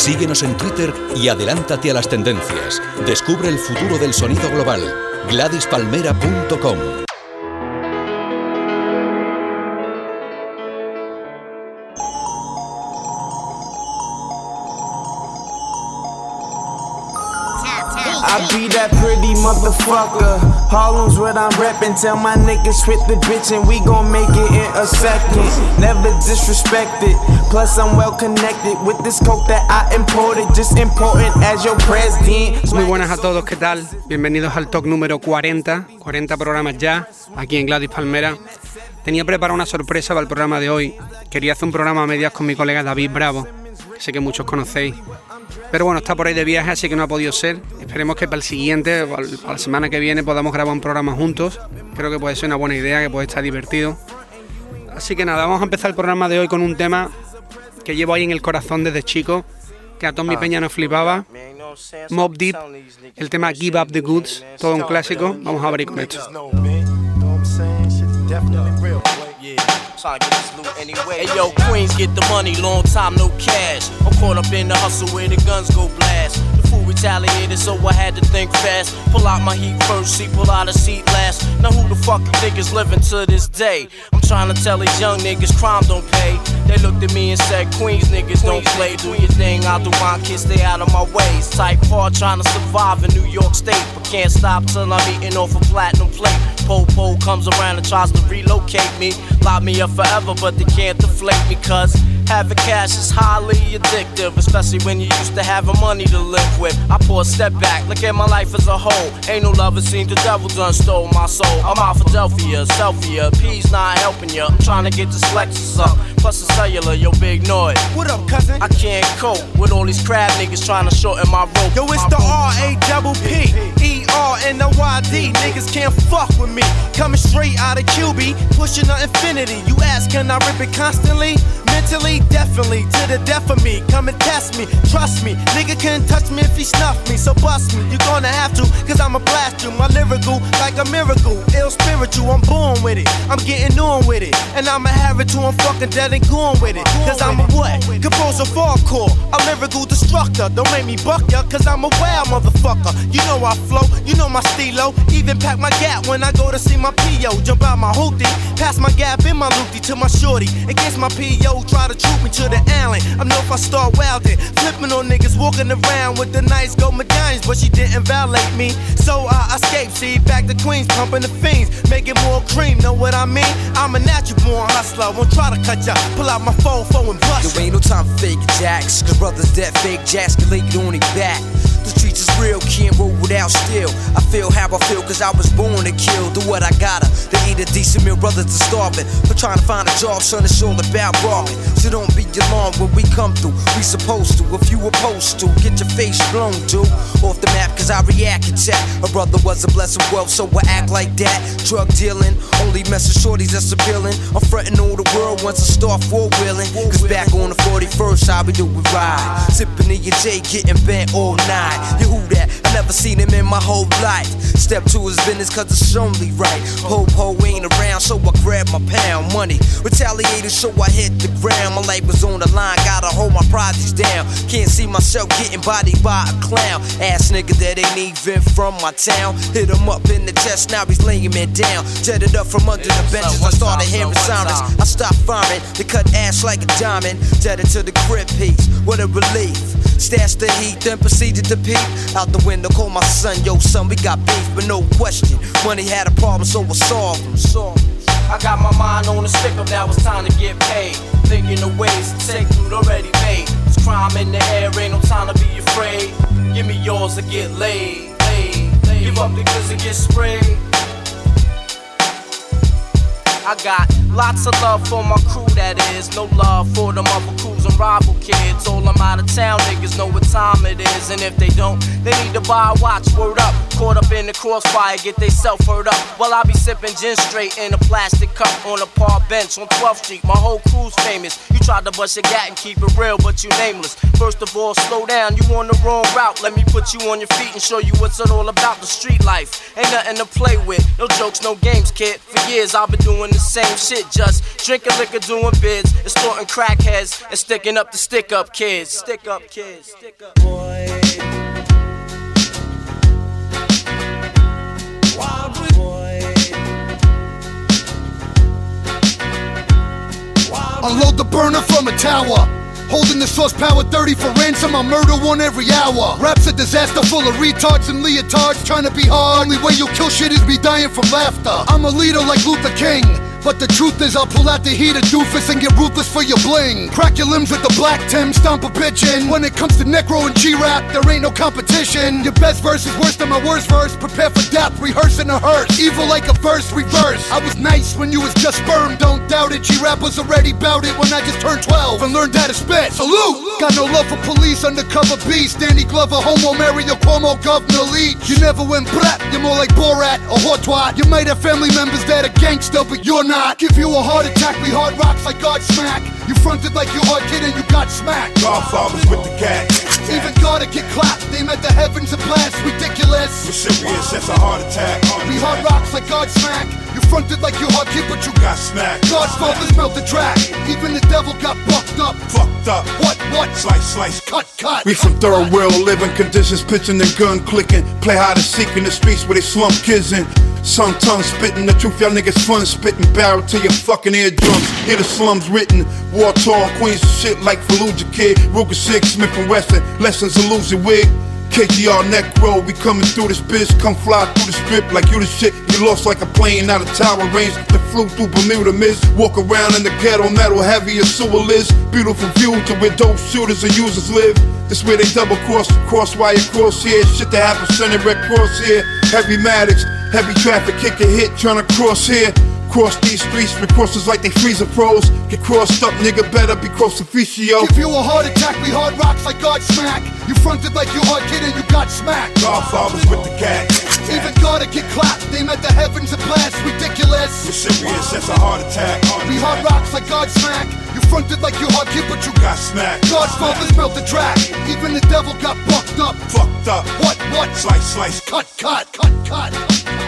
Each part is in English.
Síguenos en Twitter y adelántate a las tendencias. Descubre el futuro del sonido global. GladysPalmera.com I be that pretty motherfucker. Harlem's what I'm reppin'. Tell my niggas hit the bitch and we gon' make it in a second. Never disrespected. Plus I'm well connected with this coke that I imported. Just important as your president. Muy buenas a todos, ¿qué tal? Bienvenidos al talk número 40. 40 programas ya, aquí en Gladys Palmera. Tenía preparada una sorpresa para el programa de hoy. Quería hacer un programa a medias con mi colega David Bravo, que sé que muchos conocéis. Pero bueno, está por ahí de viaje, así que no ha podido ser. Esperemos que para el siguiente, para la semana que viene, podamos grabar un programa juntos. Creo que puede ser una buena idea, que puede estar divertido. Así que nada, vamos a empezar el programa de hoy con un tema que llevo ahí en el corazón desde chico, que a Tommy Peña nos flipaba. Mob Deep, el tema Give Up the Goods, todo un clásico. Vamos a abrir con esto. Hey yo, Queens get the money, long time no cash. I'm caught up in the hustle where the guns go blast. The fool retaliated, so I had to think fast. Pull out my heat first, see, pull out a seat last. Now who the fuck you think is living to this day? I'm trying to tell these young niggas crime don't pay. They looked at me and said, Queens niggas don't play. Do your thing, I'll do mine, kids stay out of my ways. Type hard trying to survive in New York State, but can't stop till I'm eating off a platinum plate. Po-po comes around and tries to relocate me. Lock me up forever, but they can't deflate me, cause having cash is highly addictive, especially when you used to having money to live with. I pull a step back, look at my life as a whole. Ain't no love, it seems the devil done stole my soul. I'm out Philadelphia, Selfia, P's not helping ya. I'm trying to get this Lexus up, plus a cellular, yo, big noise. What up, cousin? I can't cope with all these crab niggas trying to shorten my rope. Yo, it's My the. R A double P R N O Y D. Niggas can't fuck with me. Coming straight out of QB, pushing the infinity. You ask, can I rip it constantly? Mentally, definitely, to the death of me. Come and test me, trust me. Nigga can't touch me if he snuff me, so bust me. you gonna have to, cause I'ma blast you. My lyrical, like a miracle. Ill spiritual, I'm born with it. I'm getting on with it. And I'ma have it till I'm fucking dead and gone with it. Cause I'm a what? Composer hardcore, a lyrical destructor. Don't make me buck ya, cause I'm a wild motherfucker. You know I flow, you know my stilo. Even pack my gap when I go to see my PO. Jump out my hoopty, pass my gap in my loopty to my shorty. Against my PO, try to troop me to the island. I know if I start wildin', flipping on niggas walking around with the nice gold medallions, but she didn't violate me. So I escaped, see, back to Queens, pumping the fiends, making more cream. Know what I mean? I'm a natural born hustler. Won't try to cut ya, pull out my phone, phone and bust There ain't no time for fake jacks, cause brothers dead fake jacks can lay it on their back. The streets is real, can't roll without steel. I feel how I feel, cause I was born to kill. Do what I gotta, to eat a decent meal, brothers are starving. For trying to find a job, son, it's all about robbing. So don't be alarmed when we come through. We supposed to, if you opposed to, get your face blown, dude. Off the map, cause I react attack. A brother was a blessing wealth, so I act like that. Drug dealing, only messing shorties that's appealing. I'm frontin' all the world once I start four wheeling. Cause back on the 41st, I'll be doing ride. Sippin' in your J, getting bent all night. You who that? Never seen him in my whole life. Step to his business cause it's only right. Po po ain't around, so I grab my pound money. Retaliated, so I hit the ground. My life was on the line, gotta hold my projects down. Can't see myself getting bodied by a clown. Ass nigga that ain't even from my town. Hit him up in the chest, now he's laying me down. Jetted up from under the benches, I started hearing sirens. I stopped firing, they cut ass like a diamond. Jetted to the crib piece, what a relief. Stashed the heat, then proceeded to peep. Out the window, call my son, yo son, we got beef, but no question. Money had a problem, so I solved him. I got my mind on the stick up, now it's time to get paid. Thinking of ways to take loot already made. There's crime in the air, ain't no time to be afraid. Give me yours or get laid, laid, laid. Give up the goods and get sprayed. I got lots of love for my crew, that is. No love for them other crews and rival kids. All them out of town niggas know what time it is. And if they don't, they need to buy a watch. Word up, caught up in the crossfire, get they self hurt up. While I be sipping gin straight in a plastic cup on a park bench on 12th Street. My whole crew's famous. You tried to bust your gat and keep it real, but you nameless. First of all, slow down, you on the wrong route. Let me put you on your feet and show you what's it all about. The street life ain't nothing to play with. No jokes, no games, kid. For years I've been doing the same shit, just drinking liquor, doing bids, extorting crackheads, and sticking up the stick up kids. Stick up kids. Stick up. Boy. Unload the burner from a tower. Holding the source power 30 for ransom, I murder one every hour. Rap's a disaster full of retards and leotards trying to be hard. Only way you'll kill shit is me dying from laughter. I'm a leader like Luther King. But the truth is, I'll pull out the heater doofus and get ruthless for your bling. Crack your limbs with the black Tim, stomp a in. When it comes to necro and G-rap, there ain't no competition. Your best verse is worse than my worst verse. Prepare for death, rehearsing a hearse. Evil like a verse, reverse. I was nice when you was just sperm, don't doubt it. G-rap was already bout it when I just turned 12 and learned how to spit. Salute! Got no love for police, undercover beast. Danny Glover, homo, Mario Cuomo, Governor Leach. You never went brap, you're more like Borat or Hortwat. You might have family members that are gangster, but you're not. Give you a heart attack, we hard rocks like God smack. You fronted like you hard kid and you got smacked. Godfathers with the cat. Even gotta get clapped. They met the heavens and blast. Ridiculous. We're serious, that's a heart attack. We hard rocks like God smack. You fronted like you hard kid, but you got smacked. Godfathers melt the track. Even the devil got bucked up. Fucked up. What, what? Slice, slice. Cut, cut. We from third world living conditions, pitching and gun clicking. Play hide and seek in the streets where they slump kids in. Some tongue spitting the truth, y'all niggas fun spitting barrel to your fucking eardrums. Hear the slums written, war torn queens shit like Fallujah Kid, Ruger 6, Smith and Wesson, lessons of losing wig. KGR neck roll, we coming through this bitch. Come fly through the strip like you the shit. You lost like a plane out of tower range. The flew through Bermuda Mist. Walk around in the ghetto, metal heavy as sewer list. Beautiful view to where dope shooters and users live. This where they double cross, cross wire cross here. Shit that happens, send it red cross here. Heavy Maddox, heavy traffic, kick a hit, trying to cross here. Cross these streets with crosses like they freezer pros. Get crossed up, nigga, better be cross officio. Give you a heart attack, we hard rocks like God smack. You fronted like you hard kid and you got smacked. Godfathers with the cat. Even gotta get clapped. They met the heavens and blast. Ridiculous. We're serious, that's a heart attack. Heart we hard rocks like Godsmack. You fronted like you hard kid, but you got smacked. Godfathers melt the track. Even the devil got bucked up. Fucked up. What, what? Slice, slice. Cut, cut, cut, cut. Este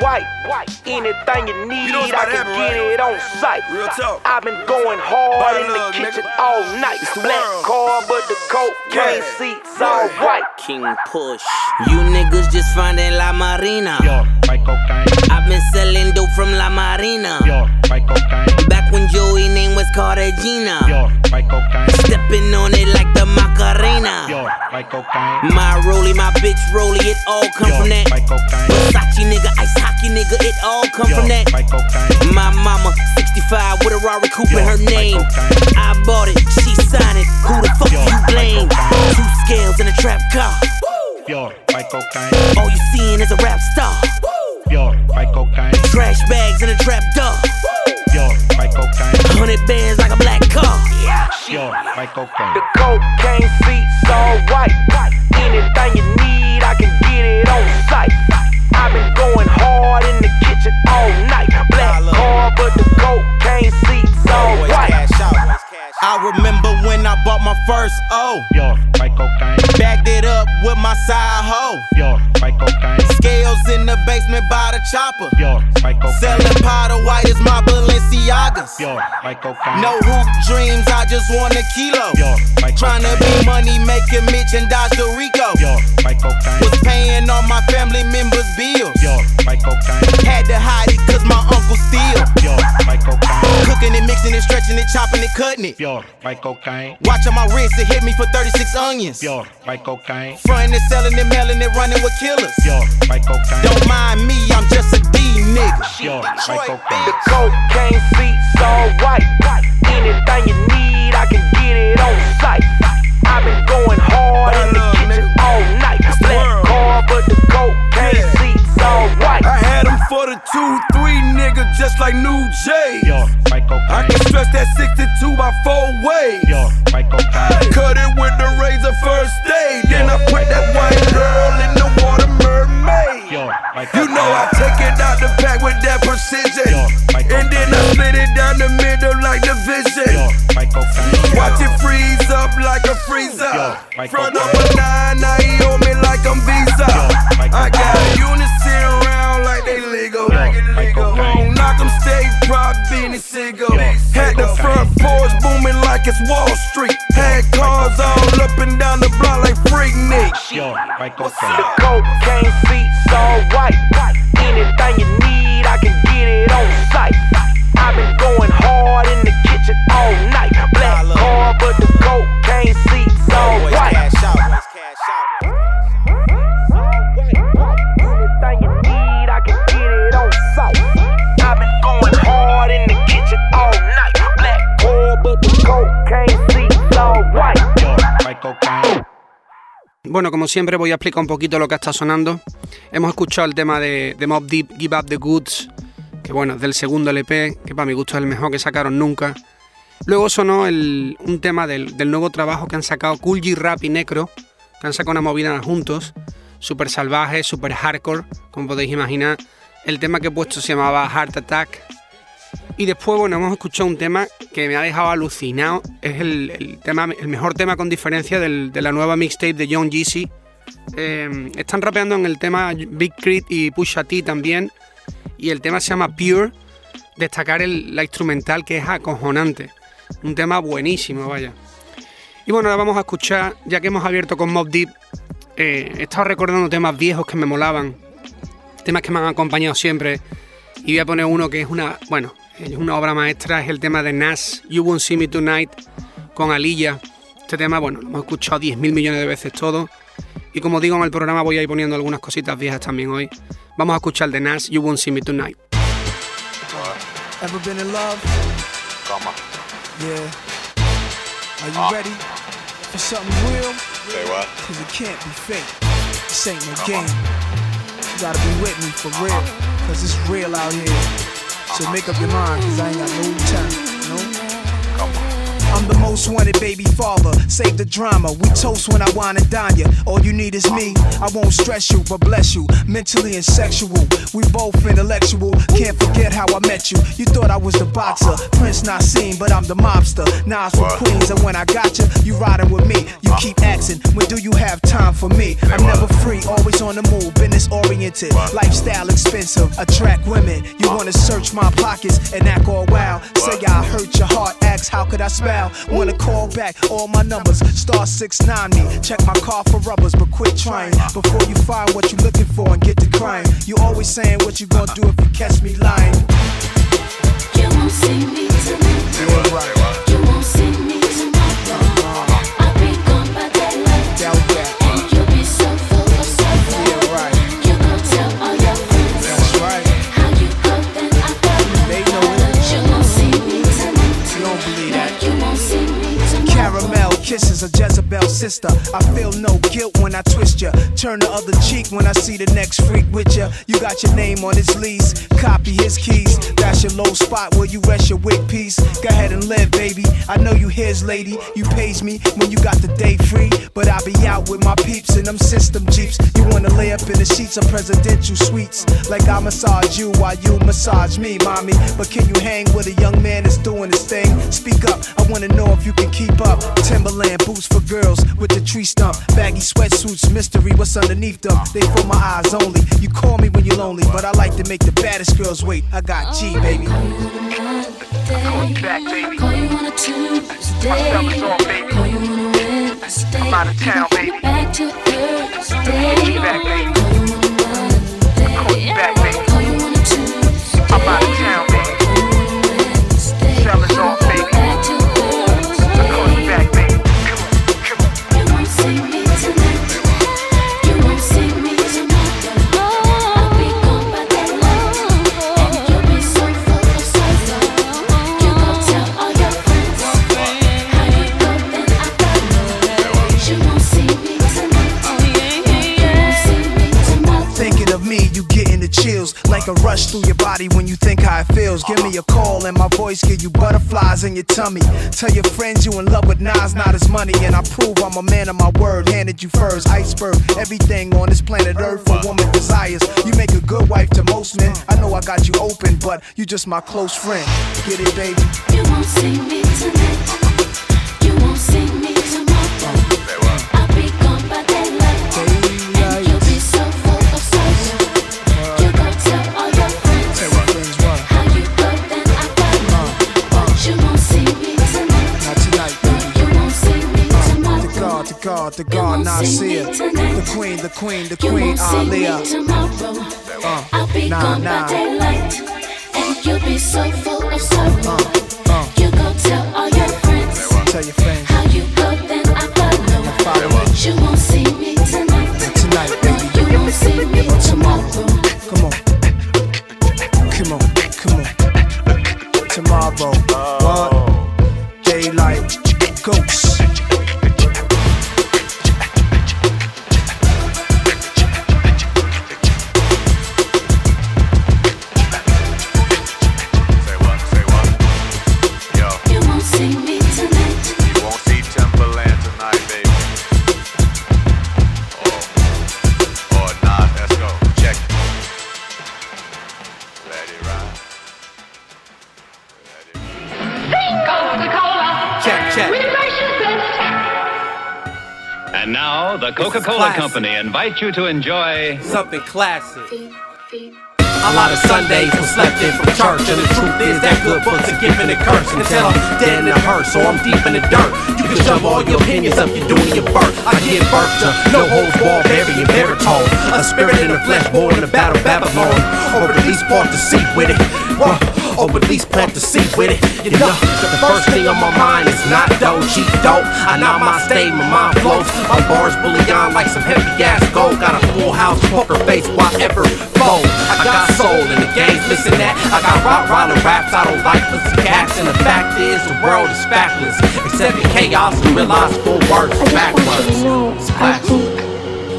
white. Anything you need, You know I can to get happen, it on site. Real talk. I've been going hard in the kitchen all night. Black car, but the cocaine Yeah. seats all white. King Push. You niggas just finding La Marina. Yo. I've been selling dope from La Marina. Yo. Back when Joey name was Cartagena. Yo. Stepping on it like the Macarena. Yo, buy cocaine. My rollie, my bitch rollie, it all come from that. Versace nigga, ice hockey nigga, it all come from that. My mama, 65 with a Rari coupe in her name. I bought it, she signed it. Who the fuck you blame? Two scales in a trap car. Yo, buy cocaine. All you seeing is a rap star. Yo, buy cocaine. Trash bags in a trap door. Yo, buy cocaine. Hundred bands like a black car. Yo, buy cocaine. The cocaine seats all white. Anything you need, I can get it on site. I've been going hard in the kitchen all night. Black car, but the cocaine seats all white. I remember when I bought my first O. Yo, cocaine. Bagged it up with my side hoe. Yo, cocaine. Scales in the basement by the chopper. Cocaine. Selling powder white as my Balenciagas. Pure white cocaine. No hoop dreams, I just want a kilo. White Trying to be money making Mitch and dodge the Rico. Cocaine. Was paying all my family members' bills. Cocaine. Had to hide it cause my uncle steal. Cocaine. Cooking it, mixing it, stretching it, chopping it, cutting it. Pure white cocaine. Watching my wrist, it hit me for 36 onions. Pure white cocaine. Frontin' and selling it, mailing it, running with killers. Pure white cocaine. Don't mind me, I'm just a D nigga. Pure white cocaine. The cocaine seats all white. Anything you need, I can get it on site. Just like New J. Pure white I can stretch that 62 by four ways. White. Cut it with the razor first aid. Then I put that white girl in the water mermaid. You know I take it out the pack with that precision. And then I split it down the middle like division. Watch it freeze up like a freezer. Yo, like Front cocaine. number nine, now it's Wall Street. Had cars all up and down the block like Freak Nick. Pure white The cocaine. cocaine seats all white. Anything you need, Bueno, como siempre voy a explicar un poquito lo que está sonando. Hemos escuchado el tema de, Mob Deep, Give Up the Goods, que bueno, es del segundo LP, que para mi gusto es el mejor que sacaron nunca. Luego sonó un tema del, del nuevo trabajo que han sacado Cool G Rap y Necro, que han sacado una movida juntos, súper salvaje, súper hardcore, como podéis imaginar. El tema que he puesto se llamaba Heart Attack. Y después, bueno, hemos escuchado un tema que me ha dejado alucinado. Es el, el tema, el mejor tema con diferencia del- de la nueva mixtape de John Jeezy. Eh, están rapeando en el tema Big Crit y Pusha T también. Y el tema se llama Pure. Destacar el- la instrumental que es acojonante. Un tema buenísimo, vaya. Y bueno, ahora vamos a escuchar, ya que hemos abierto con Mob Deep, eh, he estado recordando temas viejos que me molaban. Temas que me han acompañado siempre. Y voy a poner uno que es una, bueno, es una obra maestra, es el tema de Nas, You Won't See Me Tonight, con Alilla. Este tema, bueno, lo hemos escuchado 10.000 millones de veces todo. Y como digo en el programa, voy a ir poniendo algunas cositas viejas también hoy. Vamos a escuchar el de Nas, You Won't See Me Tonight. Ever been in love? Yeah. Are you ready for something real? Say what? Cause it can't be fake. This ain't no game. You gotta be with me for real. Cause it's real out here. So make up your mind, cause I ain't got no time. I'm the most wanted baby father. Save the drama. We toast when I wine and dine ya. All you need is me. I won't stress you, but bless you. Mentally and sexual. We both intellectual. Can't forget how I met you. You thought I was the boxer. Prince not seen, but I'm the mobster. Nas from Queens, and when I got you, you riding with me. You keep asking, when do you have time for me? I'm never free, always on the move. Business oriented. Lifestyle expensive. Attract women. You wanna search my pockets and act all wild. Say I hurt your heart. Ask how could I spell? Wanna call back all my numbers. Star 69 me. Check my car for rubbers, but quit trying. Before you find what you're looking for and get to crying. You always saying what you gonna do if you catch me lying. You won't see me tonight. You won't see me A Jezebel sister. I feel no guilt when I twist ya. Turn the other cheek when I see the next freak with ya. You got your name on his lease, copy his keys. That's your low spot where you rest your wig piece. Go ahead and live, baby. I know you his lady. You pays me when you got the day free. But I be out with my peeps in them system jeeps. You wanna lay up in the sheets of presidential suites. Like I massage you while you massage me, mommy. But can you hang with a young man that's doing his thing? Speak up, I wanna know if you can keep up. Timberland boots for girls, with the tree stump. Baggy sweatsuits, mystery, what's underneath them? They for my eyes only. You call me when you're lonely, but I like to make the baddest girls wait. I got G, baby. Call you on a Tuesday. Call you on a Wednesday. I'm out of town, baby. Back to Thursday. Call you back, baby. Call you on a Monday. Call you back, baby. Call you on a Tuesday. I'm out of town, body when you think how it feels. Give me a call and my voice give you butterflies in your tummy. Tell your friends you in love with Nas, not his money, and I prove I'm a man of my word. Handed you first, iceberg, everything on this planet Earth a woman desires. You make a good wife to most men. I know I got you open, but you just my close friend. Get it, baby? You won't see me tonight. You won't see me tomorrow. God, the God, Nasir. The Queen, the Queen, the You Queen, won't see me Aaliyah. Uh, I'll be nah, gone nah. by daylight, and you'll be so full of sorrow. Uh, You go tell all your friends Tell your friends how you go, then I follow. You won't see me tonight. tonight, baby. You won't see me tomorrow. Come on. Come on, come on. Tomorrow, the Coca Cola. Company invite you to enjoy Something classic. A lot of Sundays were slept in from church, and the truth is that good books are given a curse until I'm dead in the hearse, so I'm deep in the dirt. You can shove all your opinions up your doing your birth. I give birth to no holds barred, burying baritone, a spirit in the flesh born in the battle of Babylon, or at least part to see with it. Bruh, or at least plant the seed with it. You know, the first thing on my mind is not dough, cheap dope. I know my state, my mind flows. My bars bully on like some heavy ass gold. Got a full house, poker face, whatever fold. I got soul in the game's missing that. I got rock roller raps, I don't like pussy cats. And the fact is, the world is factless. Except in chaos and realize full words I just backwards. to know, I think,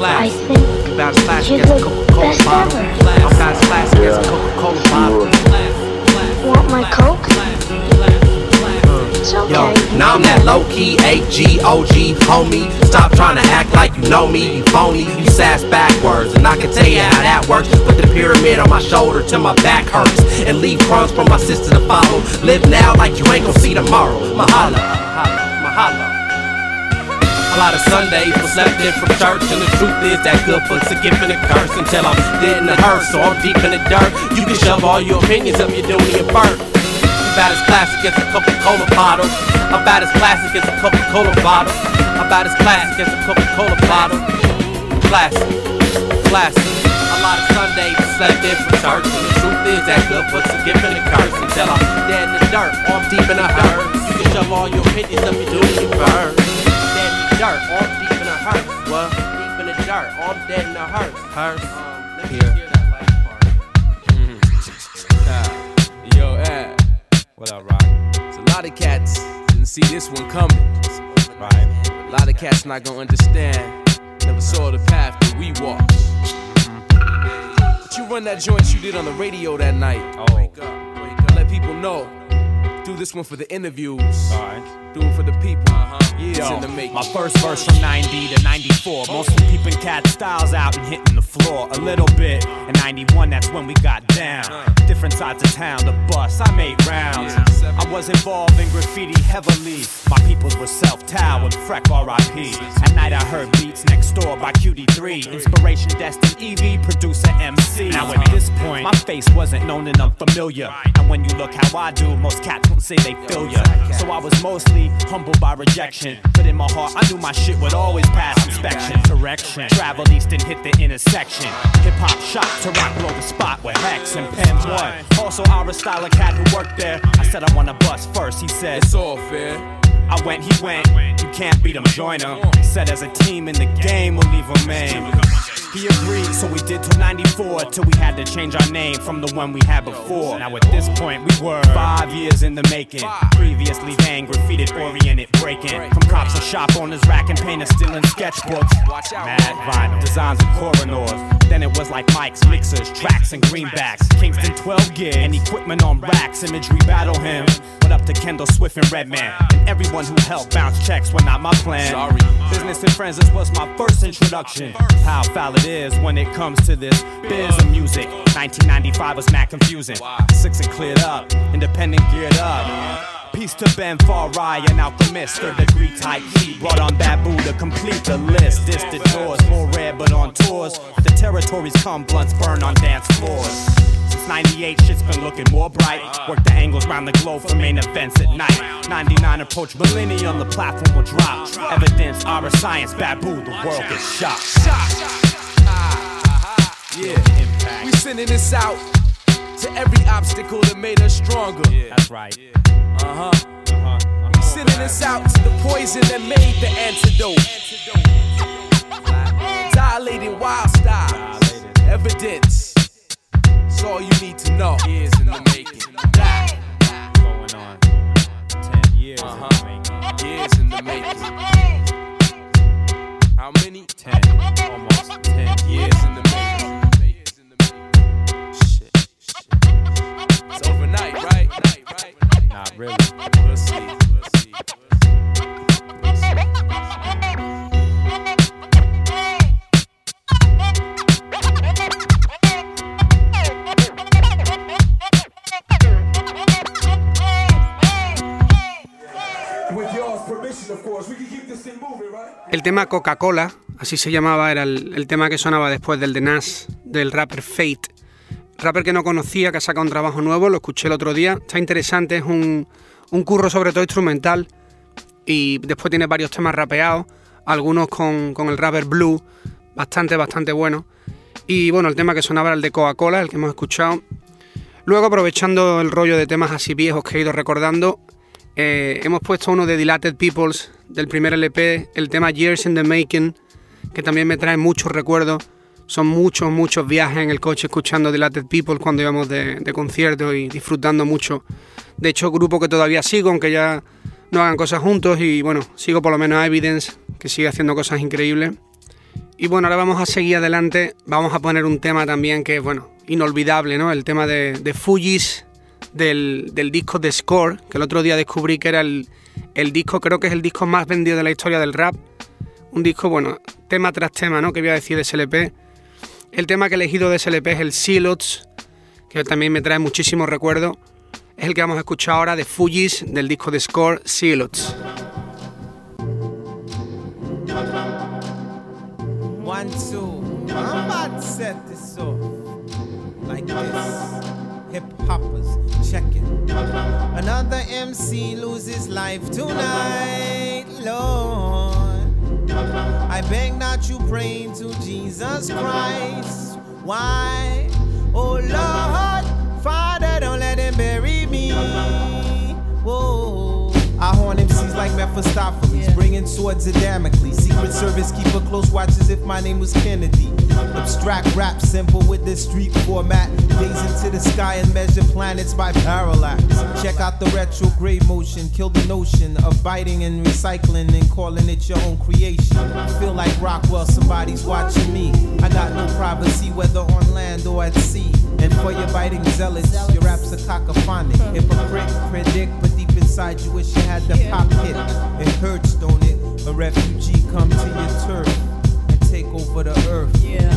I Class. think About as classic you're as a the Coca-Cola best bottle. ever. I'm about as classic as a Coca-Cola bottle. Want my Coke? It's okay. Yo, now I'm that low key H-G-O-G homie. Stop trying to act like you know me, you phony, you sass backwards. And I can tell you how that works. Put the pyramid on my shoulder till my back hurts. And leave crumbs for my sister to follow. Live now like you ain't gonna see tomorrow. Mahalo. Lot of Sundays was slept in from church, and the truth is that good books are given a curse until I'm dead in the hearse, so I'm deep in the dirt. You can shove all your opinions up your doing your birth. About as classic as a Coca-Cola bottle. About as classic as a Coca-Cola bottle. About as classic as a Coca-Cola bottle. Classic, classic. A lot of Sundays was slept in from church, and the truth is that good books are given a curse until I'm dead in the dirt, or I'm deep in the hearse. You can shove all your opinions up your doing your birth. Dead in dirt, or I'm deep in the hearse. What? Deep in the dirt, or I'm dead in the hearse. Hearse. Um, let me Here. hear that last part. Ah, Yo, eh. What up, Rock? There's a lot of cats didn't see this one coming. Right. A lot of cats not gonna understand. Never saw the path that we walked. But you run that joint you did on the radio that night. Oh. Wake up, wake up. Let people know. Do this one for the interviews. Alright. Do it for the people. Uh-huh. Yeah. Years in the making. my first verse from 90 to 94. Mostly peeping cat styles out and hitting the floor a little bit. In 91, that's when we got down. Different sides of town, the bus, I made rounds. I was involved in graffiti heavily. My peoples were self Tow and Freck RIP. At night, I heard beats next door by QD3. Inspiration destined EV producer MC. Now, at this point, my face wasn't known and unfamiliar. And when you look how I do, most cats won't say they feel ya. So I was mostly humbled by rejection. But in my heart, I knew my shit would always pass inspection. Correction. Traveled east and hit the intersection. Hip hop shot to rock blow the spot with Hex and Pen One. Also, of cat who worked there. I said I wanna bust first. He said, It's all fair. I went, he went. You can't beat him, join him. Said as a team in the game, we'll leave him in. He agreed, so we did till 94 till we had to change our name from the one we had before. Now at this point, we were five years in the making. Previously van graffitied, oriented, breaking. From cops and shop owners, racking, painters, stealing sketchbooks. Mad vinyl, designs and coroners. Then it was like mics, mixers, tracks, and greenbacks. Kingston 12 gig and equipment on racks. Imagery battle him. What up to Kendall Swift and Redman? And everyone who helped bounce checks were not my plan. Sorry. Business and friends, this was my first introduction. How foul it is when it comes to this biz of music. 1995 was mad confusing. Six cleared up, independent geared up. Peace to Ben Farai, an alchemist, third degree type heat. Brought on Babu to complete the list. Distant doors, more rare but on tours. The territories come, blunts burn on dance floors. Since 98, shit's been looking more bright. Work the angles round the globe for main events at night. 99 approach millennium, the platform will drop. Evidence, our science, Babu, the world gets shocked. Yeah, we sending this out to every obstacle that made us stronger. That's right. Uh huh. We sending this out to the poison that made the antidote. Dilated wild styles, evidence. It's all you need to know. Years in the making. Going on 10 years Uh-huh. in the making. Years in the making. How many? 10, almost 10 Years in the making. Shit, shit. It's overnight, right? Not really. We'll see. We'll see. El tema Coca-Cola, así se llamaba, era el, tema que sonaba después del de Nas, del rapper Fate. Rapper que no conocía, que ha sacado un trabajo nuevo, lo escuché el otro día. Está interesante, es un, un curro sobre todo instrumental y después tiene varios temas rapeados, algunos con, con el rapper Blue, bastante, bastante bueno. Y bueno, el tema que sonaba era el de Coca-Cola, el que hemos escuchado. Luego, aprovechando el rollo de temas así viejos que he ido recordando, eh, hemos puesto uno de Dilated Peoples del primer LP, el tema Years in the Making, que también me trae muchos recuerdos. Son muchos, muchos viajes en el coche escuchando Dilated People cuando íbamos de, de conciertos y disfrutando mucho. De hecho, grupo que todavía sigo, aunque ya no hagan cosas juntos. Y bueno, sigo por lo menos a Evidence, que sigue haciendo cosas increíbles. Y bueno, ahora vamos a seguir adelante. Vamos a poner un tema también que es, bueno, inolvidable, ¿no? El tema de, de Fujis del, disco The Score, que el otro día descubrí que era el, el disco, creo que es el disco más vendido de la historia del rap. Un disco, bueno, tema tras tema, ¿no? Que voy a decir de SLP. El tema que he elegido de SLP es el Silots, que también me trae muchísimos recuerdos. Es el que vamos a escuchar ahora de Fujis del disco The Score, Silots. One, two. I'm about to like this. Another MC loses life tonight, Lord. I beg that you pray to Jesus Christ. Why? Oh Lord, Father, don't let him bury me. Whoa. I horn MCs like Mephistopheles, bringing swords of Damocles. Secret Service keep a close watch as if my name was Kennedy. Abstract rap, simple with this street format. Gaze into the sky and measure planets by parallax. Check out the retrograde motion, kill the notion of biting and recycling and calling it your own creation. Feel like Rockwell, somebody's watching me. I got no privacy, whether on land or at sea. For your biting zealots, your raps are cacophonic. Hypocrite, predict, but deep inside you wish you had the pop hit. It hurts, don't it? A refugee come to your turf and take over the earth. Yeah.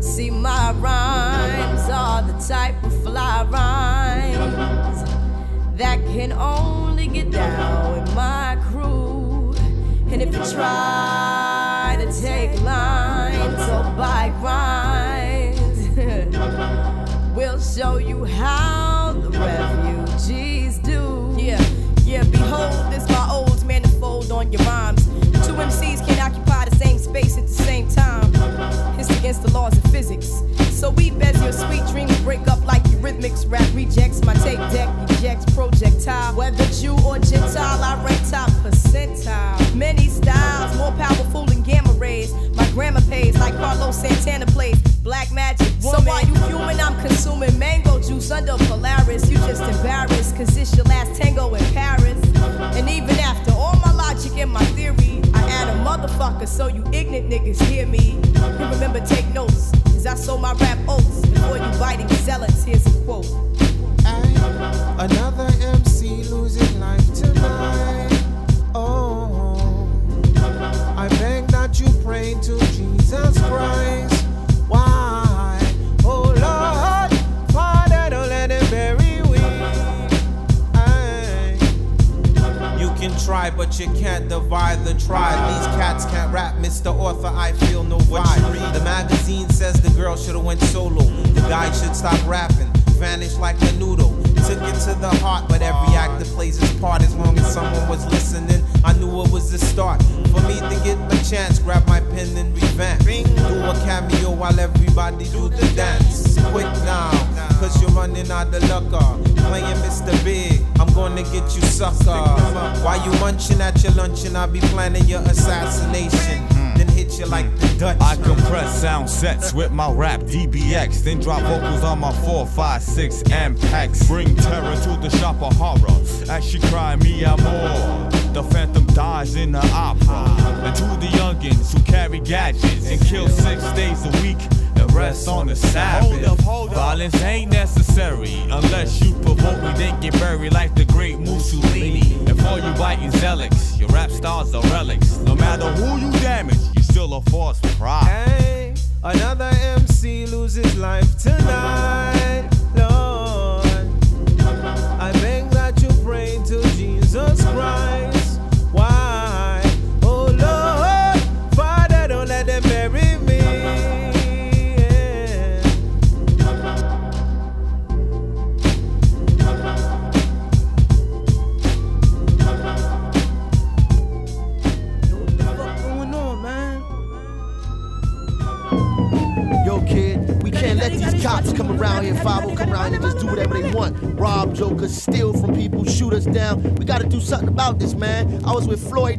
See, my rhymes are the type of fly rhymes that can only get down with my crew. And if you try to take lines or buy grinds, show you how the refugees do. Yeah, yeah, behold, this my old manifold on your rhymes. Two MCs can't occupy the same space at the same time. It's against the laws of physics. So we as your sweet dreams break up like eurythmics. Rap rejects my tape deck, ejects projectile. Whether Jew or Gentile, I rank top percentile. Many styles, more powerful than gamma rays. My grandma pays like Carlos Santana plays. Black magic woman. So while you human, I'm consuming mango juice under Polaris. You just embarrassed, cause it's your last tango in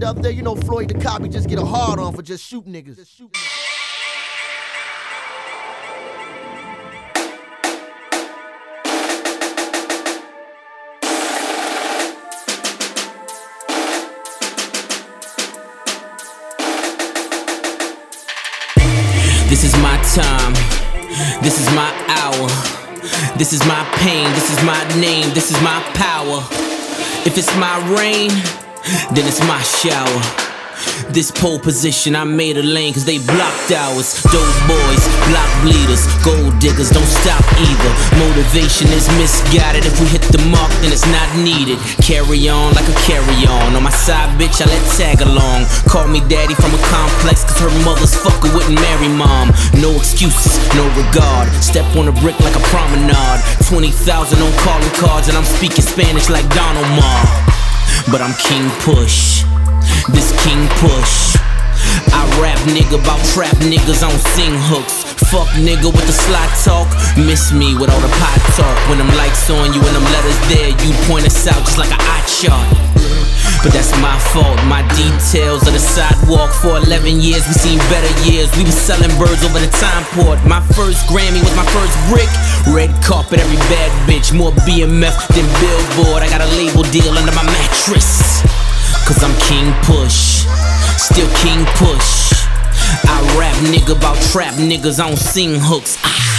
Floyd the other day. You know, Floyd the cop, he just get a hard on for just shooting niggas. This is my time. This is my hour. This is my pain. This is my name. This is my power. If it's my rain, then it's my shower. This pole position, I made a lane cause they blocked ours. Those boys, block bleeders, gold diggers, don't stop either. Motivation is misguided. If we hit the mark, then it's not needed. Carry on like a carry on. On my side, bitch, I let tag along. Call me daddy from a complex cause her mother's fucker wouldn't marry mom. No excuses, no regard. Step on a brick like a promenade. 20,000 on calling cards, and I'm speaking Spanish like Don Omar. But I'm King Push. This King Push. I rap nigga about trap niggas on sing hooks. Fuck nigga with the sly talk. Miss me with all the pot talk. When them lights on you and them letters there, you point us out just like an eye chart. But that's my fault, my details of the sidewalk. For 11 years, we seen better years. We was selling birds over the time port. My first Grammy was my first brick. Red carpet, every bad bitch. More BMF than Billboard. I got a label deal under my mattress. Cause I'm King Push. Still King Push. I rap nigga about trap niggas I don't sing hooks. Ah.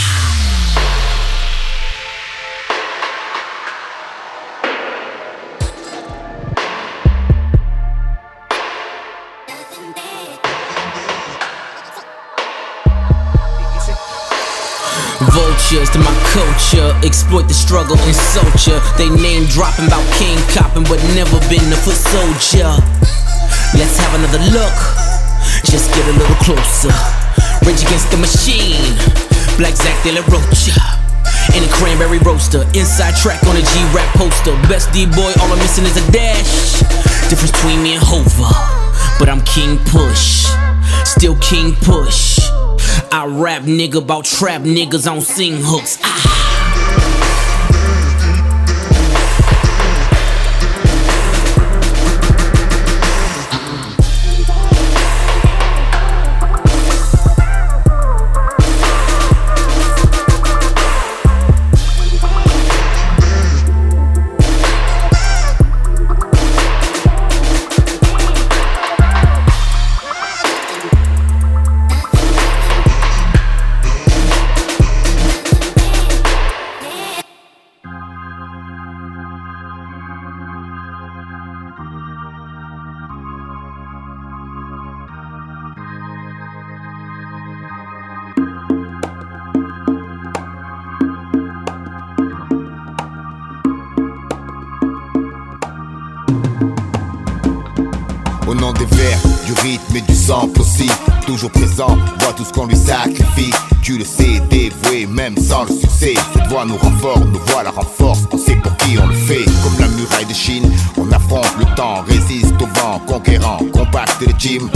Vultures to my culture, exploit the struggle, insult ya. They name dropping about king copping, but never been a foot soldier. Let's have another look, just get a little closer. Rage against the machine, Black Zack De La Rocha. In a cranberry roaster, inside track on a G-rap poster. Best D-boy, all I'm missing is a dash. Difference between me and Hova, but I'm King Push, still King Push. I rap nigga about trap niggas on sing hooks. Ah. Toujours présent, vois tout ce qu'on lui sacrifie. Tu le sais, dévoué même sans le succès. Cette voix nous renforce, nos voix la renforce. On sait pour qui on le fait. Comme la muraille de Chine, on affronte le temps Résiste au vent, conquérant, compacte le gym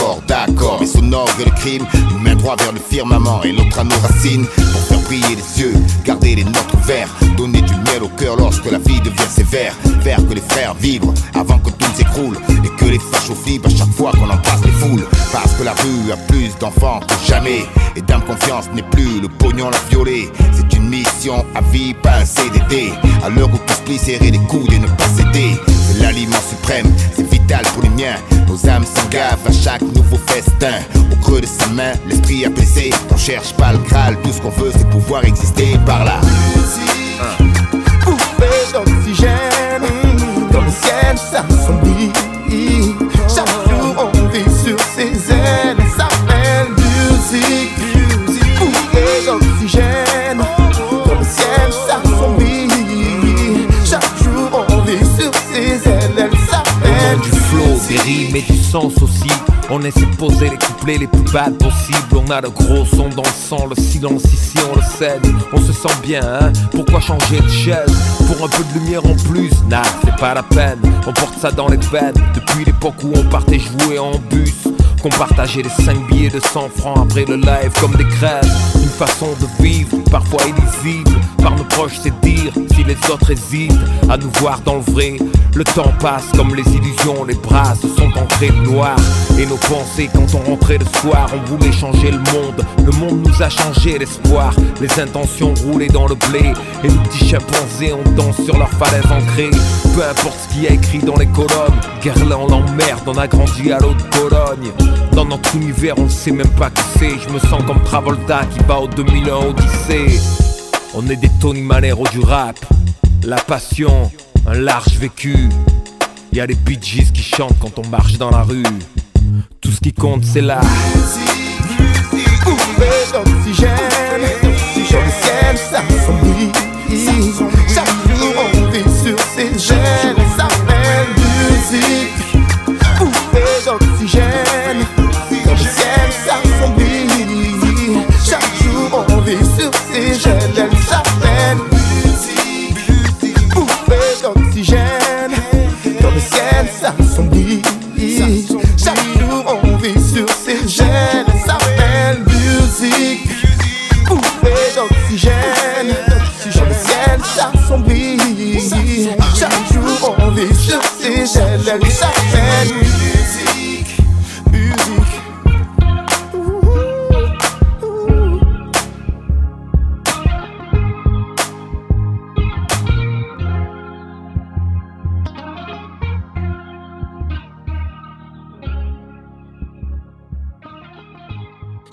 Hardcore, d'accord, mais sonore que le crime Nous main droit vers le firmament et l'autre à nos racines. Pour faire briller les yeux, garder les notes ouverts Donner du miel au cœur lorsque la vie devient sévère. Faire que les frères vibrent avant que tout s'écroule Et que les fâches au fibre à chaque fois qu'on embrasse les foules. Parce que la rue a plus d'enfants que jamais Et dame confiance n'est plus le pognon la violer. C'est une mission à vie, pas un CDD À l'heure où tout serrer les coudes et ne pas céder. C'est l'aliment suprême, c'est vital pour les miens. Nos âmes s'engavent à chaque nouveau festin. Au creux de sa main, l'esprit apaisé On cherche pas le Graal, tout ce qu'on veut c'est pouvoir exister par là bouffée d'oxygène Dans le ciel Chaque et du sens aussi. On essaie de poser les couplets les plus bad possibles. On a le gros son dans le sang, le silence ici on le cède. On se sent bien, hein Pourquoi changer de chaise? Pour un peu de lumière en plus? Nah, c'est pas la peine. On porte ça dans les veines depuis l'époque où on partait jouer en bus. Qu'on partageait les 5 billets de 100 francs après le live comme des crèves. Une façon de vivre, parfois illisible. Par nos proches, c'est dire si les autres hésitent à nous voir dans le vrai. Le temps passe comme les illusions, les bras se sont ancrés noir. Et nos pensées, quand on rentrait le soir, on voulait changer le monde. Le monde nous a changé l'espoir. Les intentions roulaient dans le blé. Et les petits chimpanzés, on danse sur leur falaise ancrée. Peu importe ce qu'il y a écrit dans les colonnes. Guerlain, l'emmerde, on a grandi à l'eau de Pologne. Dans notre univers, on sait même pas qui c'est. Je me sens comme Travolta qui va au 2001 Odyssée. On est des Tony Manero du rap. La passion, un large vécu. Y a les Bee Gees qui chantent quand on marche dans la rue. Tout ce qui compte, c'est la s'assombrit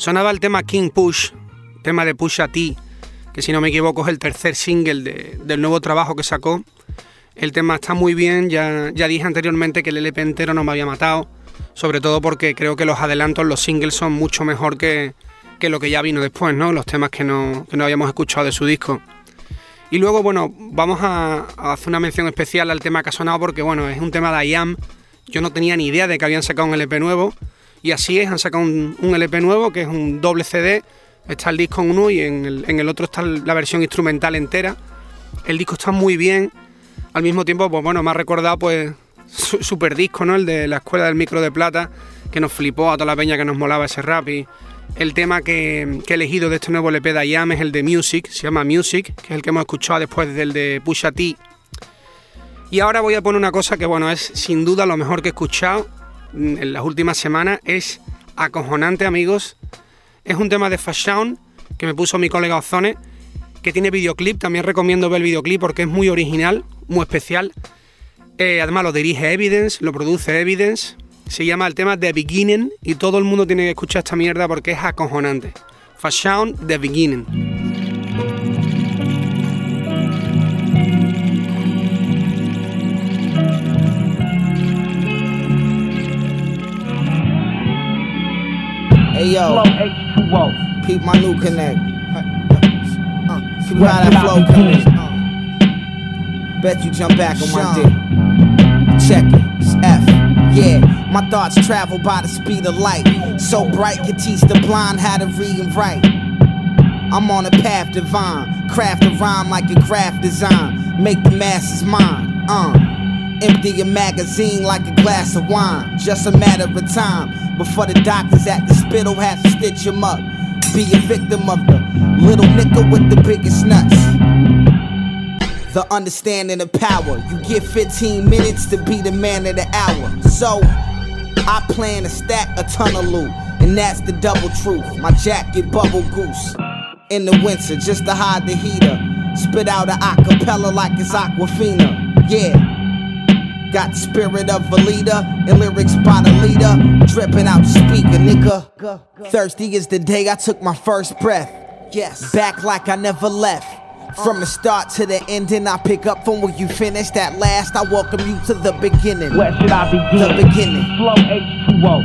Sonaba el tema King Push, tema de Pusha T, que si no me equivoco es el tercer single de- del nuevo trabajo que sacó. El tema está muy bien, ya, ya dije anteriormente que el LP entero no me había matado, sobre todo porque creo que los adelantos, los singles son mucho mejor que, que lo que ya vino después, ¿no? Los temas que no, que no habíamos escuchado de su disco. Y luego, bueno, vamos a, a hacer una mención especial al tema que ha sonado porque, bueno, es un tema de IAM. Yo no tenía ni idea de que habían sacado un LP nuevo. Y así es, han sacado un, un LP nuevo que es un doble CD. Está el disco en uno y en el, en el otro está la versión instrumental entera. El disco está muy bien. Al mismo tiempo, pues bueno, me ha recordado pues su super disco, ¿no? El de la Escuela del Micro de Plata, que nos flipó a toda la peña que nos molaba ese rap. Y el tema que, que he elegido de este nuevo LP de IAM es el de Music, se llama Music, que es el que hemos escuchado después del de Pusha T. Y ahora voy a poner una cosa que, bueno, es sin duda lo mejor que he escuchado en las últimas semanas. Es acojonante, amigos. Es un tema de Fashion que me puso mi colega Ozone, que tiene videoclip. También recomiendo ver el videoclip porque es muy original, muy especial. Eh, además lo dirige Evidence, lo produce Evidence. Se llama el tema The Beginning y todo el mundo tiene que escuchar esta mierda porque es acojonante. Fashion The Beginning. Hey yo, peep my new connect. Uh, see how that flow comes. Uh, bet you jump back on my dick. Check it, it's F. Yeah, my thoughts travel by the speed of light. So bright, can teach the blind how to read and write. I'm on a path divine, craft a rhyme like a graph design. Make the masses mine. Uh. Empty a magazine like a glass of wine. Just a matter of time before the doctors at the spittle have to stitch him up. Be a victim of the little nigga with the biggest nuts. The understanding of power. You get 15 minutes to be the man of the hour. So, I plan to stack a ton of loot. And that's the double truth. My jacket bubble goose. In the winter, just to hide the heater. Spit out an acapella like it's Aquafina. Yeah. Got spirit of a leader and lyrics by the leader. Dripping out speaker, nigga. Thirsty is the day I took my first breath. Yes. Back like I never left. From the start to the ending, I pick up from where you finished. At last, I welcome you to the beginning. Where should I begin? The beginning. Flow H2O.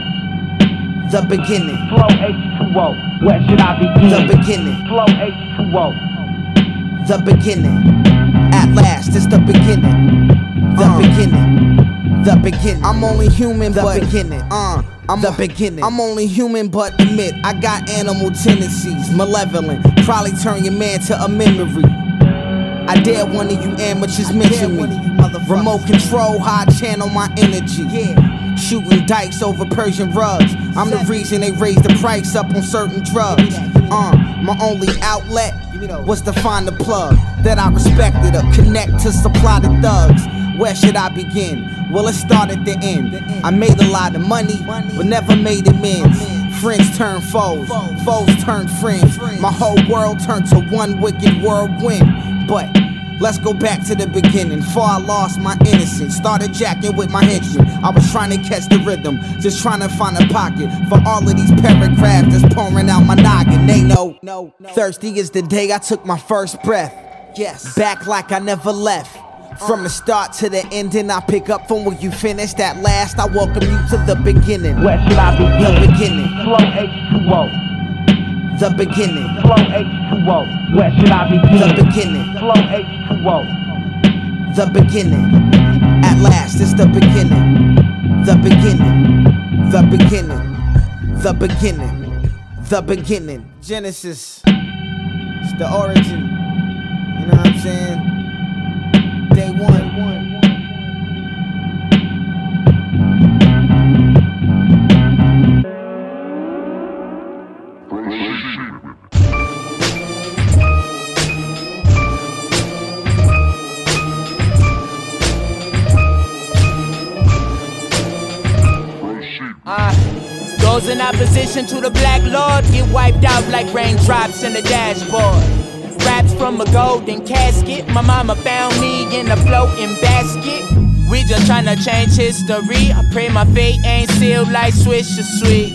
The beginning. Flow H2O. Where should I begin? The beginning. Flow H2O. The beginning. At last, beginning. I'm only human, the but beginning. Uh, I'm the beginning. I'm only human, but admit I got animal tendencies, malevolent. Probably turn your man to a memory. I dare one of you amateurs mention me. Remote control, high channel my energy. Yeah. Shooting dikes over Persian rugs. I'm the reason they raised the price up on certain drugs. Uh, my only outlet was to find the plug that I respected or connect to supply the thugs. Where should I begin? Well, it started at the end. I made a lot of money, but never made amends. Friends turn foes, foes turn friends. My whole world turned to one wicked whirlwind. But Let's go back to the beginning. Before I lost my innocence, started jacking with my henchmen. I was trying to catch the rhythm, just trying to find a pocket for all of these paragraphs that's pouring out my noggin. They know, no, thirsty is the day I took my first breath. Yes, back like I never left. From the start to the ending, I pick up from where you finished. At last, I welcome you to the beginning. Where should I begin? The beginning. Flow H2O. The beginning. Flow H2O. Where should I begin? The beginning. Flow H2O. The beginning. At last, it's the beginning. The beginning. The beginning. The beginning. The beginning. Genesis. It's the origin. You know what I'm saying? Day one. In opposition to the black lord get wiped out like raindrops in the dashboard. Raps from a golden casket. My mama found me in a floating basket. We just tryna change history. I pray my fate ain't sealed like Swish or Sweet.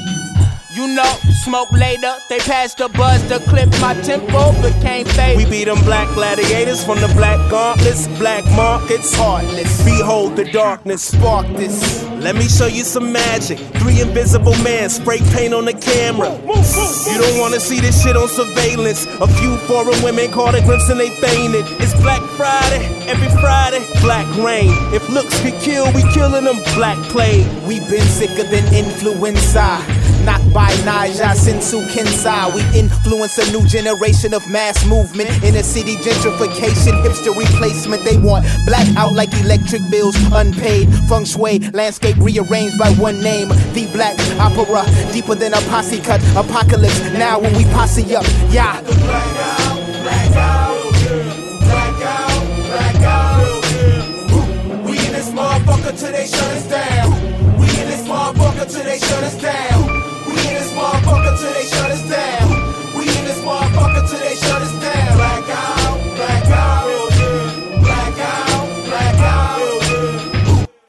You know, smoke later. Up, they passed the buzz to clip my tempo, became fake. We beat them black gladiators from the black gauntlets, black markets, heartless. Behold the darkness, spark this. Let me show you some magic. Three invisible men spray paint on the camera. You don't wanna see this shit on surveillance. A few foreign women caught a glimpse and they fainted. It's Black Friday, every Friday, black rain. If looks could kill, we killing them black plague. We been sicker than influenza. Knocked by Naja Sinsu Kinsai. We influence a new generation of mass movement. Inner city gentrification, hipster replacement. They want black out like electric bills, unpaid. Feng shui, landscape rearranged by one name. The black opera, deeper than a posse cut. Apocalypse now when we posse up. Yeah. Till they shut us down. We in this motherfucker till they shut us down.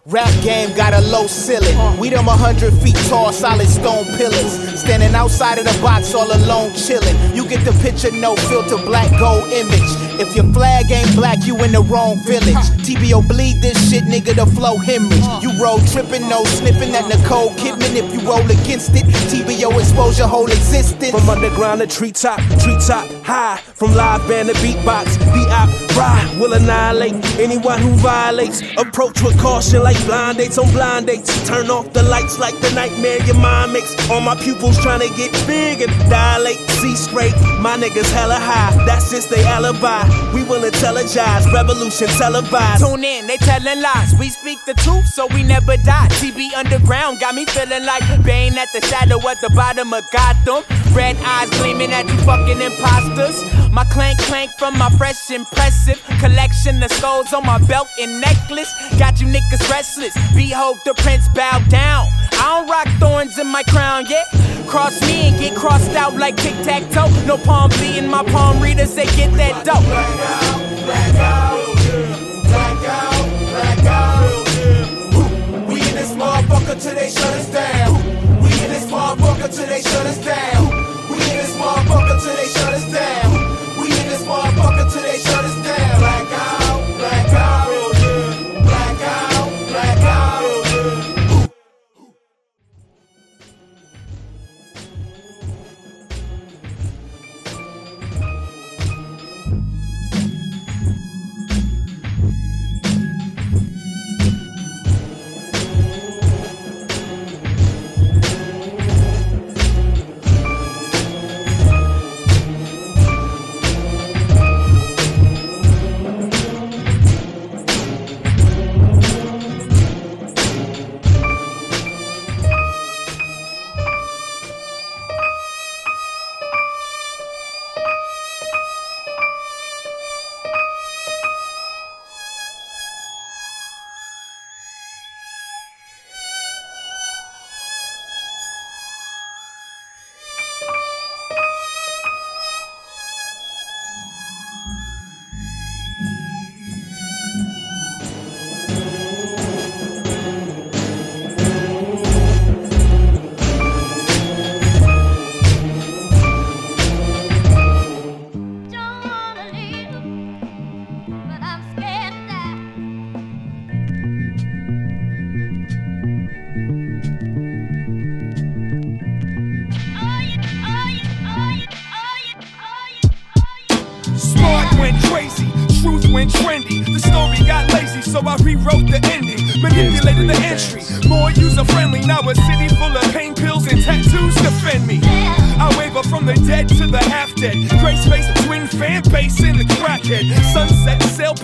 Rap game got a low ceiling. We them a hundred feet tall, solid stone pillars. Standing outside of the box all alone, chilling. You get the picture, no filter, black gold image. If your flag ain't black, you in the wrong village. TBO bleed this shit, nigga, the flow hemorrhage. You roll tripping, no snipping at Nicole Kidman. If you roll against it, TBO expose your whole existence. From underground to treetop, treetop high. From live band to beatbox, beat op ride will annihilate anyone who violates. Approach with caution like blind dates on blind dates. Turn off the lights like the nightmare your mind makes. All my pupils trying to get big and dilate. See straight, my niggas hella high. That's just they alibi. We will intelligize, revolution televised. Tune in, they telling lies. We speak the truth, so we never die. TB underground got me feeling like Bane at the shadow at the bottom of Gotham. Red eyes gleaming at you fucking imposters. My clank clank from my fresh impressive collection of skulls on my belt and necklace. Got you niggas restless. Behold the prince bow down. I don't rock thorns in my crown yet. Cross me and get crossed out like tic tac toe. No palm B in my palm readers, they get that dope. We in this motherfucker till they shut us down. We in this motherfucker till they shut us down. Motherfucker till they shut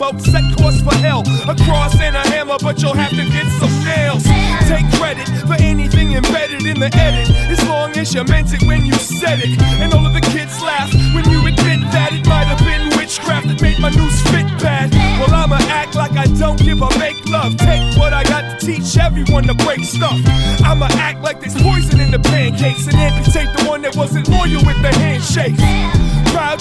Sunset set course for hell. A cross and a hammer, but you'll have to get some nails. Take credit for anything embedded in the edit, as long as you meant it when you said it. And all of the kids laugh when you admit that it might have been witchcraft that made my news fit bad. Well, I'ma act like I don't give a make love. Take what I got to teach everyone to break stuff. I'ma act like there's poison in the pancakes and amputate the one that wasn't loyal with the handshake.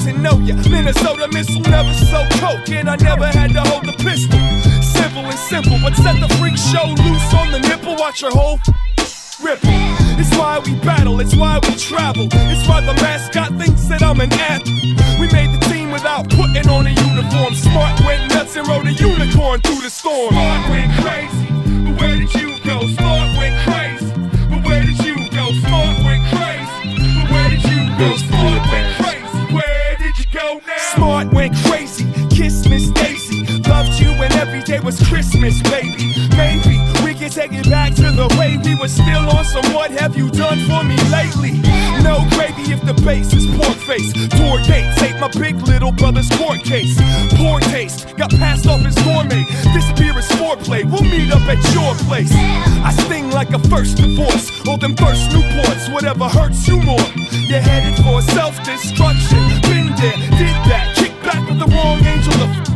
To know ya, Minnesota missile never so coke, and I never had to hold the pistol. Simple and simple, but set the freak show loose on the nipple. Watch your whole ripple. It's why we battle, it's why we travel. It's why the mascot thinks that I'm an athlete. We made the team without putting on a uniform. Smart went nuts and rode a unicorn through the storm. Smart went crazy, but where did you day was Christmas, baby. Maybe we can take it back to the way we were still on some what have you done for me lately? No gravy if the base is pork face. Tour dates take my big little brother's court case. Poor taste, got passed off as gourmet. This beer is foreplay, we'll meet up at your place. I sting like a first divorce, or them first Newports, whatever hurts you more. You're headed for self destruction. Been there, did that, kick back with the wrong angel.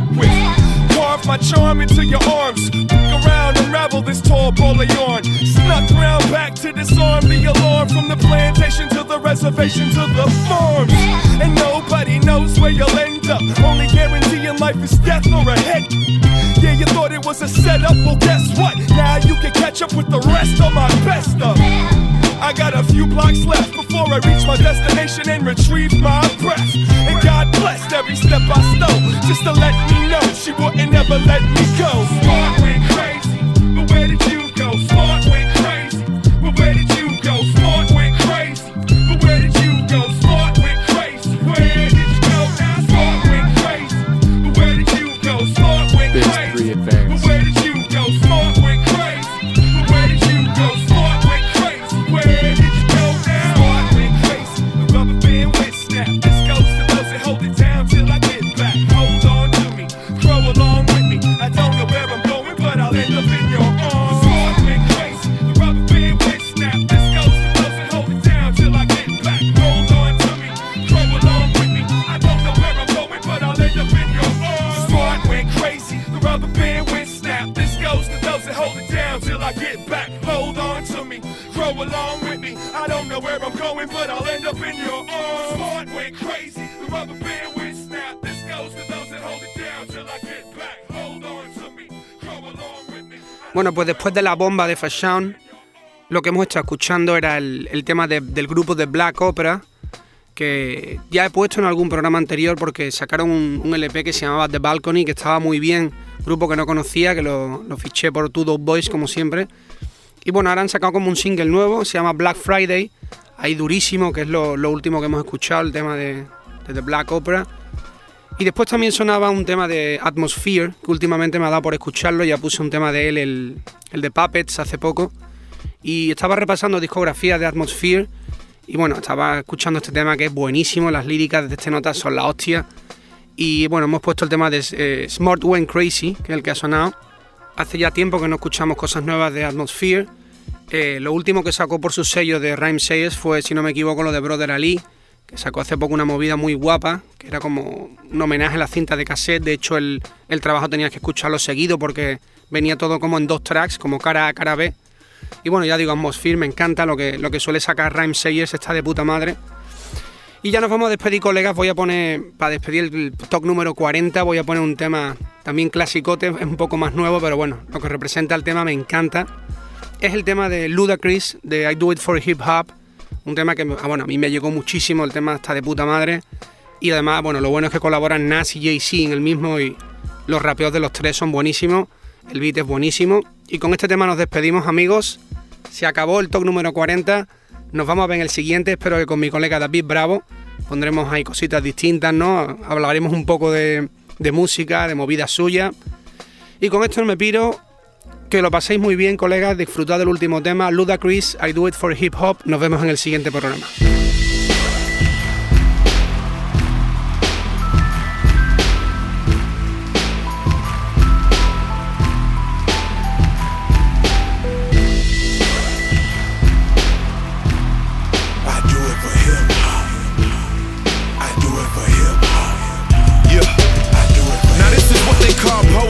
Carve my charm into your arms. Look around, unravel this tall ball of yarn. Snuck round back to disarm the alarm from the plantation to the reservation to the farms. And nobody knows where you'll end up. Only guarantee in life is death or a head. Yeah, you thought it was a setup. Well, guess what? Now you can catch up with the rest of my best of. I got a few blocks left before I reach my destination and retrieve my breath. And God blessed every step I stole, just to let me know she wouldn't ever let me go. Smart went crazy, but where did you de la bomba de Fashion, lo que hemos estado escuchando era el, tema de- del grupo de Black Opera, que ya he puesto en algún programa anterior porque sacaron un, un LP que se llamaba The Balcony, que estaba muy bien, grupo que no conocía, que lo, fiché por Two Dope Boys como siempre. Y bueno, ahora han sacado como un single nuevo, se llama Black Friday, ahí durísimo, que es lo, último que hemos escuchado, el tema de, de The Black Opera. Y después también sonaba un tema de Atmosphere, que últimamente me ha dado por escucharlo, ya puse un tema de él, el, el de Puppets, hace poco. Y estaba repasando discografía de Atmosphere, y bueno, estaba escuchando este tema que es buenísimo, las líricas de este nota son la hostia. Y bueno, hemos puesto el tema de eh, Smart Went Crazy, que es el que ha sonado. Hace ya tiempo que no escuchamos cosas nuevas de Atmosphere. Eh, lo último que sacó por su sello de Rhyme Sayers fue, si no me equivoco, lo de Brother Ali, que sacó hace poco una movida muy guapa, que era como un homenaje a la cinta de cassette. De hecho, el, el trabajo tenías que escucharlo seguido porque venía todo como en dos tracks, como cara A, cara B. Y bueno, ya digo, Atmosphere, me encanta lo que, lo que suele sacar Rhyme Sayers, está de puta madre. Y ya nos vamos a despedir, colegas. Voy a poner, para despedir el talk número 40, voy a poner un tema también clasicote, es un poco más nuevo, pero bueno, lo que representa el tema me encanta. Es el tema de Ludacris, de I Do It For Hip Hop. Un tema que, ah, bueno, a mí me llegó muchísimo, el tema está de puta madre. Y además, bueno, lo bueno es que colaboran Nas y Jay-Z en el mismo y los rapeos de los tres son buenísimos. El beat es buenísimo. Y con este tema nos despedimos, amigos. Se acabó el talk número 40. Nos vamos a ver en el siguiente. Espero que con mi colega David Bravo pondremos ahí cositas distintas, ¿no? Hablaremos un poco de, de música, de movidas suyas. Y con esto me piro. Que lo paséis muy bien, colegas. Disfrutad del último tema. Ludacris, I Do It For Hip Hop. Nos vemos en el siguiente programa.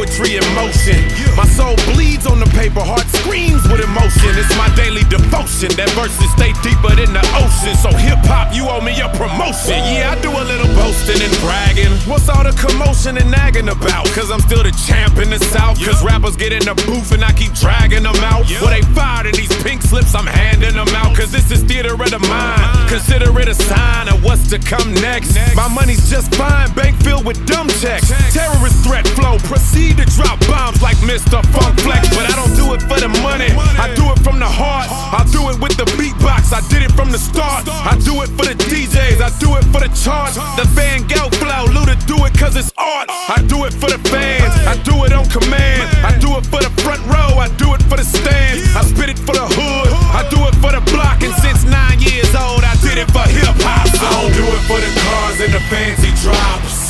Poetry in motion. My soul bleeds on the paper, heart screams with emotion. It's my daily devotion. That verses stay deeper than the ocean. So hip hop, you owe me a promotion. Yeah, I do a little boasting and bragging. What's all the commotion and nagging about? Cause I'm still the champ in the south. Cause rappers get in the booth and I keep dragging them out. Well, they fired in these pink slips, I'm handing them out. Cause this is theater of the mind. Consider it a sign of what's to come next. My money's just fine, bank filled with dumb checks. Terrorist threat flow, proceed to drop bombs like Mr. Funk Flex. but I don't do it for the money. I do it from the heart. I do it with the beatbox. I did it from the start. I do it for the DJs. I do it for the charts. The Van Gogh flow. Luda do it cause it's art. I do it for the fans. I do it on command. I do it for the front row. I do it for the stands. I spit it for the hood. I do it for the block. And since nine years old, I did it for hip hop. I don't do it for the cars and the fancy drops.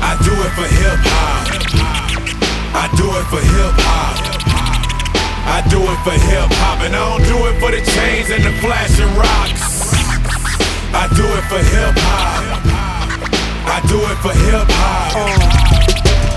I do it for hip hop. I do it for hip hop. I do it for hip hop, and I don't do it for the chains and the flashing rocks. I do it for hip hop. I do it for hip hop.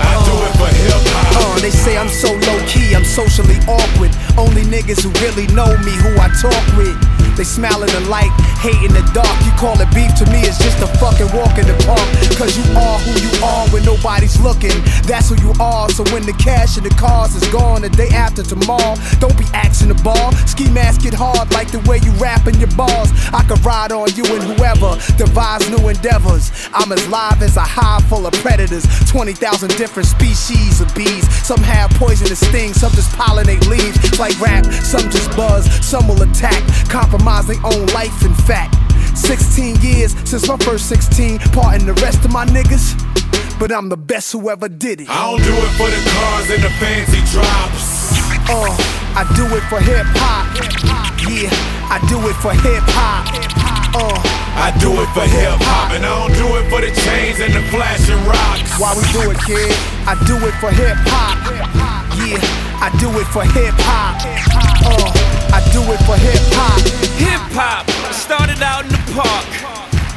I do it for hip hop. Uh, they say I'm so low key, I'm socially awkward. Only niggas who really know me, who I talk with. They smile in the light, hate in the dark. You call it beef to me, it's just a fucking walk in the park. Cause you are who you are when nobody's looking. That's who you are. So when the cash and the cars is gone the day after tomorrow, don't be axing the ball. Ski mask it hard like the way you rapping your balls. I could ride on you and whoever devise new endeavors. I'm as live as a hive full of predators. 20,000 different species of bees. Some have poisonous stings, some just pollinate leaves. Like rap, some just buzz, some will attack. Compromise their own life, in fact. 16 years since my first 16, parting the rest of my niggas. But I'm the best who ever did it. I don't do it for the cars and the fancy drops. Uh, I do it for hip hop. Yeah, I do it for hip hop. Uh, I do it for hip hop, and I don't do it for the chains and the flashing rocks. Why we do it, kid? I do it for hip hop. Yeah, I do it for hip hop. Uh, I do it for hip hop. Hip hop started out in the park.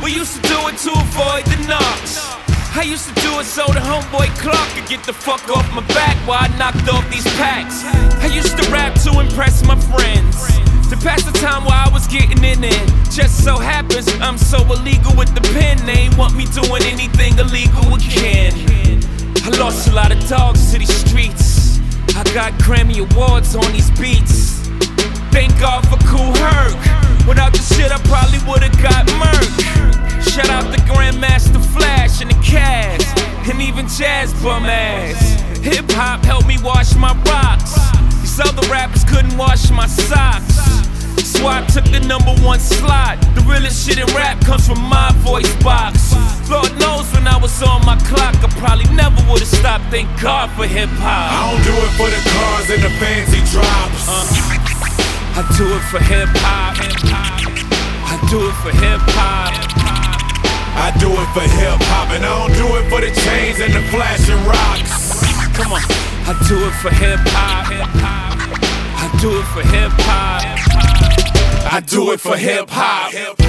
We used to do it to avoid the knocks. I used to do it so the homeboy Clark could get the fuck off my back while I knocked off these packs. I used to rap to impress my friends. To pass the time while I was getting in it. Just so happens I'm so illegal with the pen, they ain't want me doing anything illegal again. I lost a lot of dogs to these streets. I got Grammy Awards on these beats. Thank God for Kool Herc. Without the shit, I probably would've got murked. Shout out to Grandmaster Flash and the Cast, and even Jazz Bum Ass. Hip hop helped me wash my rocks. These other rappers couldn't wash my socks. Swap took the number one slot. The realest shit in rap comes from my voice box. Lord knows when I was on my clock, I probably never would've stopped. Thank God for hip hop. I don't do it for the cars and the fancy drops. Uh, I do it for hip hop. I do it for hip hop. I do it for hip hop, and I don't do it for the chains and the flashing rocks. Come on, I do it for hip hop. I do it for hip hop. I do it for hip hop.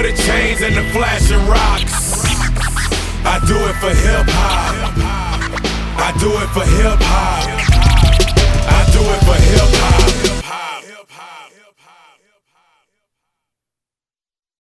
For the chains and the flashing rocks. I do it for hip hop. I do it for hip hop. I do it for hip